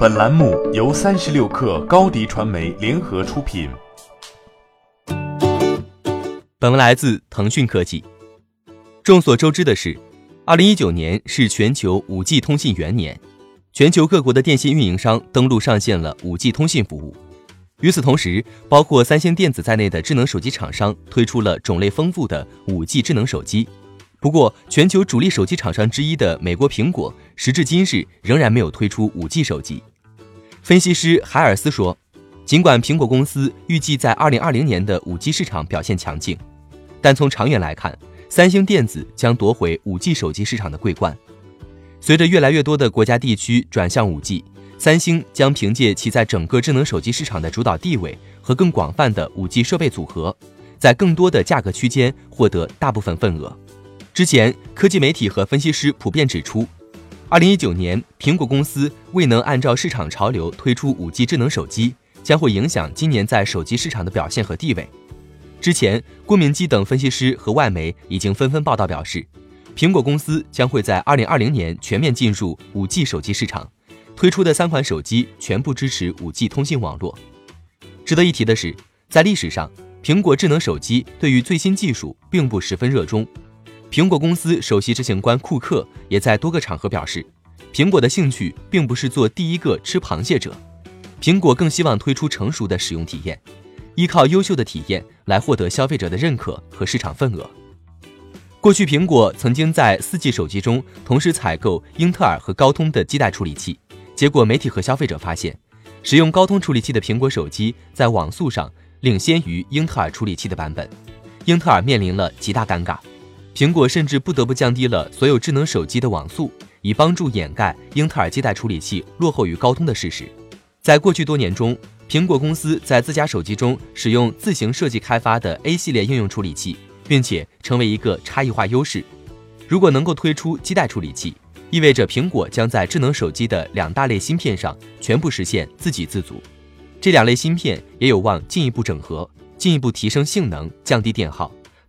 本栏目由三十六氪高低传媒联合出品。本文来自腾讯科技。众所周知的是，二零一九年是全球五 G 通信元年，全球各国的电信运营商登陆上线了五 G 通信服务。与此同时，包括三星电子在内的智能手机厂商推出了种类丰富的五 G 智能手机。不过，全球主力手机厂商之一的美国苹果，时至今日仍然没有推出五 G 手机。分析师海尔斯说，尽管苹果公司预计在二零二零年的五 G 市场表现强劲，但从长远来看，三星电子将夺回五 G 手机市场的桂冠。随着越来越多的国家地区转向五 G，三星将凭借其在整个智能手机市场的主导地位和更广泛的五 G 设备组合，在更多的价格区间获得大部分份额。之前，科技媒体和分析师普遍指出，二零一九年苹果公司未能按照市场潮流推出五 G 智能手机，将会影响今年在手机市场的表现和地位。之前，郭明基等分析师和外媒已经纷纷报道表示，苹果公司将会在二零二零年全面进入五 G 手机市场，推出的三款手机全部支持五 G 通信网络。值得一提的是，在历史上，苹果智能手机对于最新技术并不十分热衷。苹果公司首席执行官库克也在多个场合表示，苹果的兴趣并不是做第一个吃螃蟹者，苹果更希望推出成熟的使用体验，依靠优秀的体验来获得消费者的认可和市场份额。过去，苹果曾经在四 G 手机中同时采购英特尔和高通的基带处理器，结果媒体和消费者发现，使用高通处理器的苹果手机在网速上领先于英特尔处理器的版本，英特尔面临了极大尴尬。苹果甚至不得不降低了所有智能手机的网速，以帮助掩盖英特尔基带处理器落后于高通的事实。在过去多年中，苹果公司在自家手机中使用自行设计开发的 A 系列应用处理器，并且成为一个差异化优势。如果能够推出基带处理器，意味着苹果将在智能手机的两大类芯片上全部实现自给自足。这两类芯片也有望进一步整合，进一步提升性能，降低电耗。